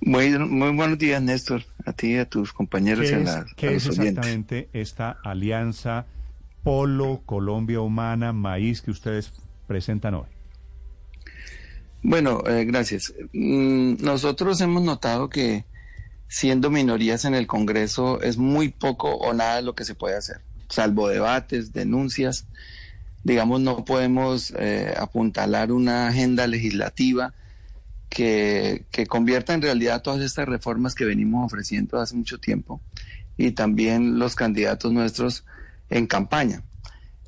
Muy, muy buenos días, Néstor, a ti y a tus compañeros. ¿Qué es, la- qué es oyentes. exactamente esta alianza Polo, Colombia Humana, Maíz que ustedes presentan hoy? Bueno, eh, gracias. Mm, Nosotros hemos notado que siendo minorías en el Congreso es muy poco o nada lo que se puede hacer, salvo debates, denuncias. Digamos, no podemos eh, apuntalar una agenda legislativa que, que convierta en realidad todas estas reformas que venimos ofreciendo hace mucho tiempo y también los candidatos nuestros en campaña.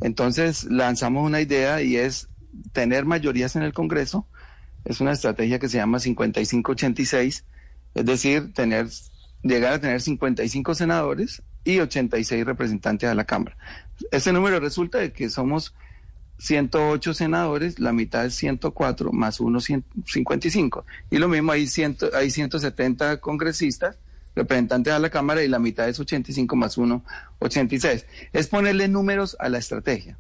Entonces lanzamos una idea y es tener mayorías en el Congreso. Es una estrategia que se llama 55-86, es decir, tener, llegar a tener 55 senadores y 86 representantes a la Cámara. Ese número resulta de que somos 108 senadores, la mitad es 104 más uno 155. Y lo mismo hay, 100, hay 170 congresistas, representantes a la Cámara, y la mitad es 85 más uno 86. Es ponerle números a la estrategia,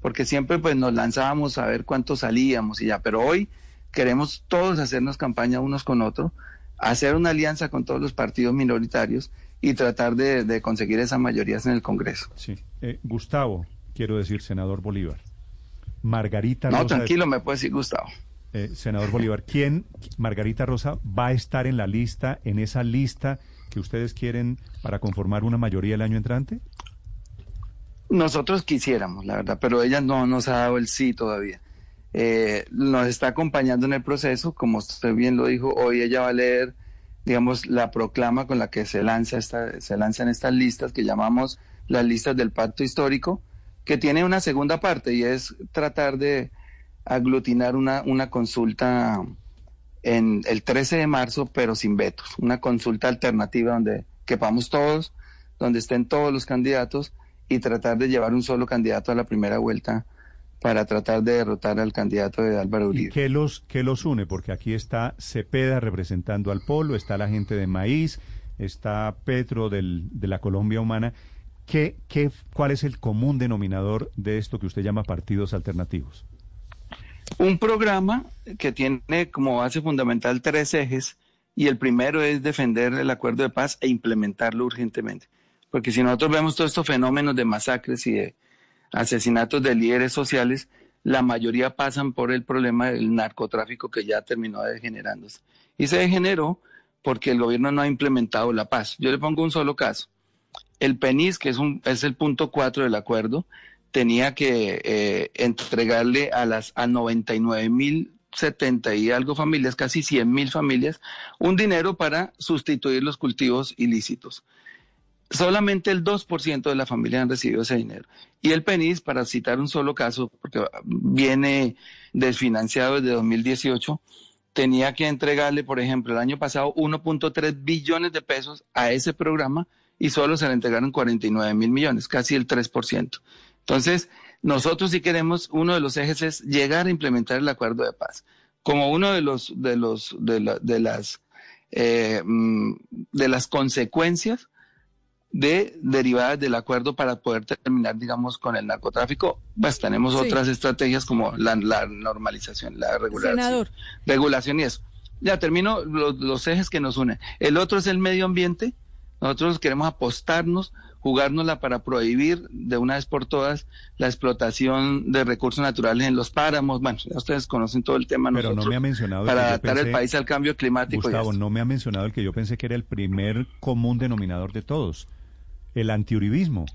porque siempre pues nos lanzábamos a ver cuánto salíamos y ya, pero hoy queremos todos hacernos campaña unos con otros, hacer una alianza con todos los partidos minoritarios y tratar de, de conseguir esas mayorías en el Congreso. Sí. Eh, Gustavo, quiero decir, senador Bolívar. Margarita No, Rosa. tranquilo, me puedes decir Gustavo. eh, senador Bolívar, ¿quién, Margarita Rosa, va a estar en la lista, en esa lista que ustedes quieren para conformar una mayoría el año entrante? Nosotros quisiéramos, la verdad, pero ella no nos ha dado el sí todavía. Eh, nos está acompañando en el proceso, como usted bien lo dijo, hoy ella va a leer, digamos, la proclama con la que se lanza esta, se lanzan estas listas que llamamos las listas del pacto histórico, que tiene una segunda parte y es tratar de aglutinar una, una consulta en el 13 de marzo, pero sin vetos, una consulta alternativa donde quepamos todos, donde estén todos los candidatos y tratar de llevar un solo candidato a la primera vuelta para tratar de derrotar al candidato de Álvaro ¿Y Uribe. qué los, qué los une? Porque aquí está Cepeda representando al Polo, está la gente de Maíz, está Petro del, de la Colombia Humana. ¿Qué, qué, ¿Cuál es el común denominador de esto que usted llama partidos alternativos? Un programa que tiene como base fundamental tres ejes y el primero es defender el acuerdo de paz e implementarlo urgentemente. Porque si nosotros vemos todos estos fenómenos de masacres y de asesinatos de líderes sociales, la mayoría pasan por el problema del narcotráfico que ya terminó degenerándose. Y se degeneró porque el gobierno no ha implementado la paz. Yo le pongo un solo caso. El PENIS, que es, un, es el punto 4 del acuerdo, tenía que eh, entregarle a las a 99 mil 70 y algo familias, casi 100 mil familias, un dinero para sustituir los cultivos ilícitos. Solamente el 2% de la familia han recibido ese dinero. Y el PENIS, para citar un solo caso, porque viene desfinanciado desde 2018, tenía que entregarle, por ejemplo, el año pasado 1.3 billones de pesos a ese programa y solo se le entregaron 49 mil millones, casi el 3%. Entonces, nosotros sí queremos, uno de los ejes es llegar a implementar el acuerdo de paz. Como uno de los, de los, de, la, de las, eh, de las consecuencias de derivadas del acuerdo para poder terminar, digamos, con el narcotráfico, pues tenemos Sí. otras estrategias como la, la normalización, la regulación, Senador. regulación y eso. Ya termino los, los ejes que nos unen. El otro es el medio ambiente. Nosotros queremos apostarnos, jugárnosla para prohibir de una vez por todas la explotación de recursos naturales en los páramos. Bueno, ya ustedes conocen todo el tema. Pero no me ha mencionado para adaptar el país al cambio climático. Gustavo, no me ha mencionado el que yo pensé que era el primer común denominador de todos, el antiuribismo.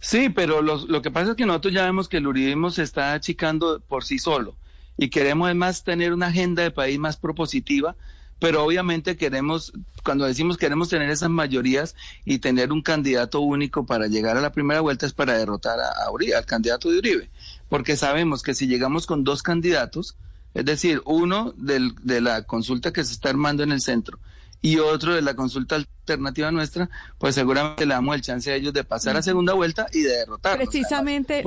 Sí, pero los- lo que pasa es que nosotros ya vemos que el uribismo se está achicando por sí solo y queremos además tener una agenda de país más propositiva pero obviamente queremos, cuando decimos queremos tener esas mayorías y tener un candidato único para llegar a la primera vuelta es para derrotar a, Uribe, al candidato de Uribe, porque sabemos que si llegamos con dos candidatos, es decir, uno del, de la consulta que se está armando en el centro y otro de la consulta alternativa nuestra, pues seguramente le damos el chance a ellos de pasar a segunda vuelta y de derrotar. Precisamente,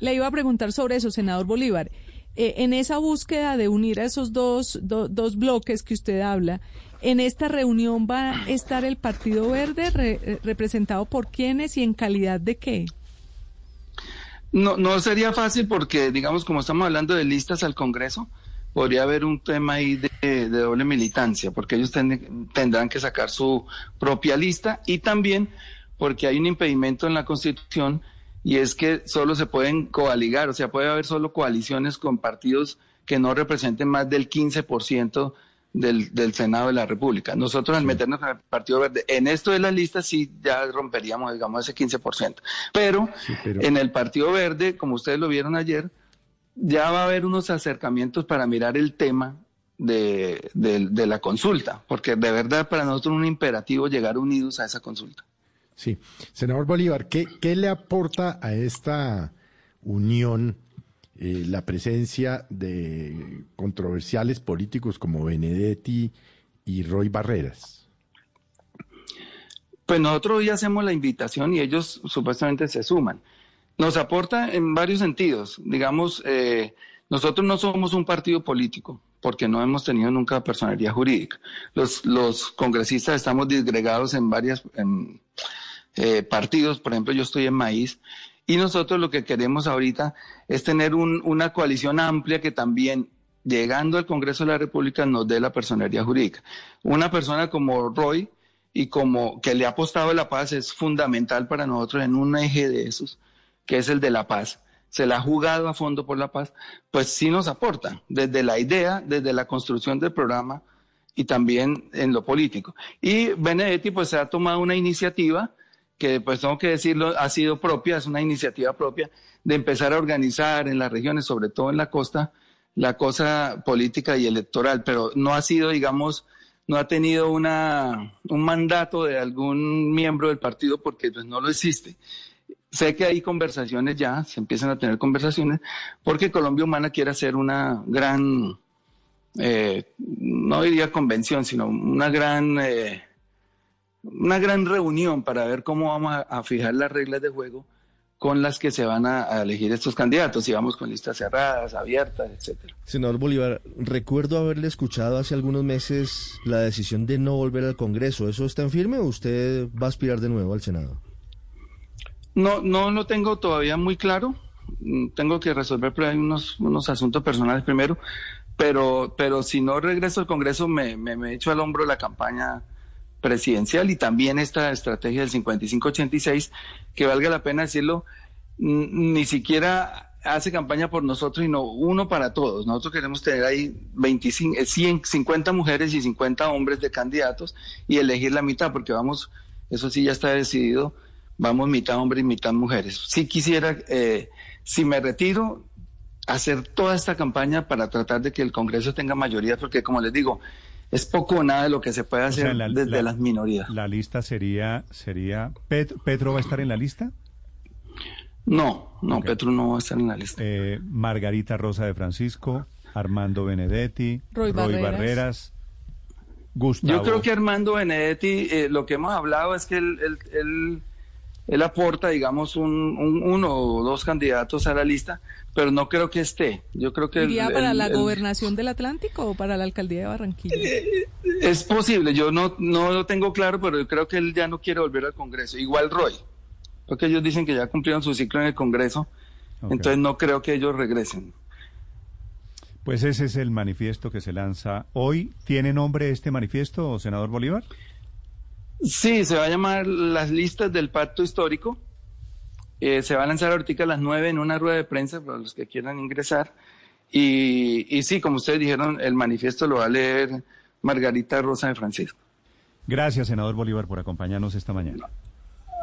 le iba a preguntar sobre eso, senador Bolívar. Eh, en esa búsqueda de unir a esos dos, dos bloques que usted habla, ¿en esta reunión va a estar el Partido Verde eh, representado por quiénes y en calidad de qué? No, no sería fácil porque, digamos, como estamos hablando de listas al Congreso, podría haber un tema ahí de, doble militancia, porque ellos tendrán que sacar su propia lista y también porque hay un impedimento en la Constitución y es que solo se pueden coaligar, o sea, puede haber solo coaliciones con partidos que no representen más del 15% del, del Senado de la República. Nosotros al meternos en el Partido Verde, en esto de las listas sí ya romperíamos, digamos, ese 15%. Pero, pero... en el Partido Verde, como ustedes lo vieron ayer, ya va a haber unos acercamientos para mirar el tema de, de, la consulta, porque de verdad para nosotros es un imperativo llegar unidos a esa consulta. Sí, senador Bolívar, ¿qué, qué le aporta a esta unión eh, la presencia de controversiales políticos como Benedetti y Roy Barreras? Pues nosotros hoy hacemos la invitación y ellos supuestamente se suman. Nos aporta en varios sentidos. Digamos, eh, nosotros no somos un partido político porque no hemos tenido nunca personalidad jurídica. Los, los congresistas estamos disgregados en varios eh, partidos, por ejemplo, yo estoy en Maíz, y nosotros lo que queremos ahorita es tener un, una coalición amplia que también, llegando al Congreso de la República, nos dé la personalidad jurídica. Una persona como Roy y como que le ha apostado a la paz es fundamental para nosotros en un eje de esos que es el de la paz, se la ha jugado a fondo por la paz, pues sí nos aporta, desde la idea, desde la construcción del programa y también en lo político. Y Benedetti pues se ha tomado una iniciativa que pues tengo que decirlo, ha sido propia, es una iniciativa propia de empezar a organizar en las regiones, sobre todo en la costa, la cosa política y electoral, pero no ha sido, digamos, no ha tenido una, un mandato de algún miembro del partido porque pues no lo existe. Sé que hay conversaciones ya, se empiezan a tener conversaciones, porque Colombia Humana quiere hacer una gran, eh, no diría convención, sino una gran, eh, una gran reunión para ver cómo vamos a, fijar las reglas de juego con las que se van a, a, elegir estos candidatos, si vamos con listas cerradas, abiertas, etcétera. Senador Bolívar, recuerdo haberle escuchado hace algunos meses la decisión de no volver al Congreso. ¿Eso está en firme o usted va a aspirar de nuevo al Senado? No, no lo tengo todavía muy claro. Mm, tengo que resolver pero hay unos, unos asuntos personales primero, pero, pero si no regreso al Congreso me, me, me echo al hombro la campaña presidencial y también esta estrategia del 55-86, que valga la pena decirlo, ni siquiera hace campaña por nosotros, sino uno para todos. Nosotros queremos tener ahí 25, 100, 50 mujeres y 50 hombres de candidatos y elegir la mitad, porque vamos, eso sí ya está decidido, vamos mitad hombres y mitad mujeres. Si quisiera, eh, si me retiro, hacer toda esta campaña para tratar de que el Congreso tenga mayoría, porque como les digo, es poco o nada de lo que se puede hacer desde las minorías. La lista sería, sería Petro, va a estar en la lista? No, no, Petro no va a estar en la lista. Eh, Margarita Rosa de Francisco, Armando Benedetti, Roy, Barreras. Gustavo. Yo creo que Armando Benedetti, eh, lo que hemos hablado es que él, él él aporta, digamos, un, uno o dos candidatos a la lista, pero no creo que esté. Yo creo que ¿Iría para la gobernación del Atlántico o para la alcaldía de Barranquilla? Eh, es posible, yo no, no lo tengo claro, pero yo creo que él ya no quiere volver al Congreso. Igual Roy, porque ellos dicen que ya cumplieron su ciclo en el Congreso, entonces no creo que ellos regresen. Pues ese es el manifiesto que se lanza hoy. ¿Tiene nombre este manifiesto, senador Bolívar? Sí, se va a llamar las listas del pacto histórico. Eh, se va a lanzar ahorita a las nueve en una rueda de prensa para los que quieran ingresar. Y, y sí, como ustedes dijeron, el manifiesto lo va a leer Margarita Rosa de Francisco. Gracias, senador Bolívar, por acompañarnos esta mañana.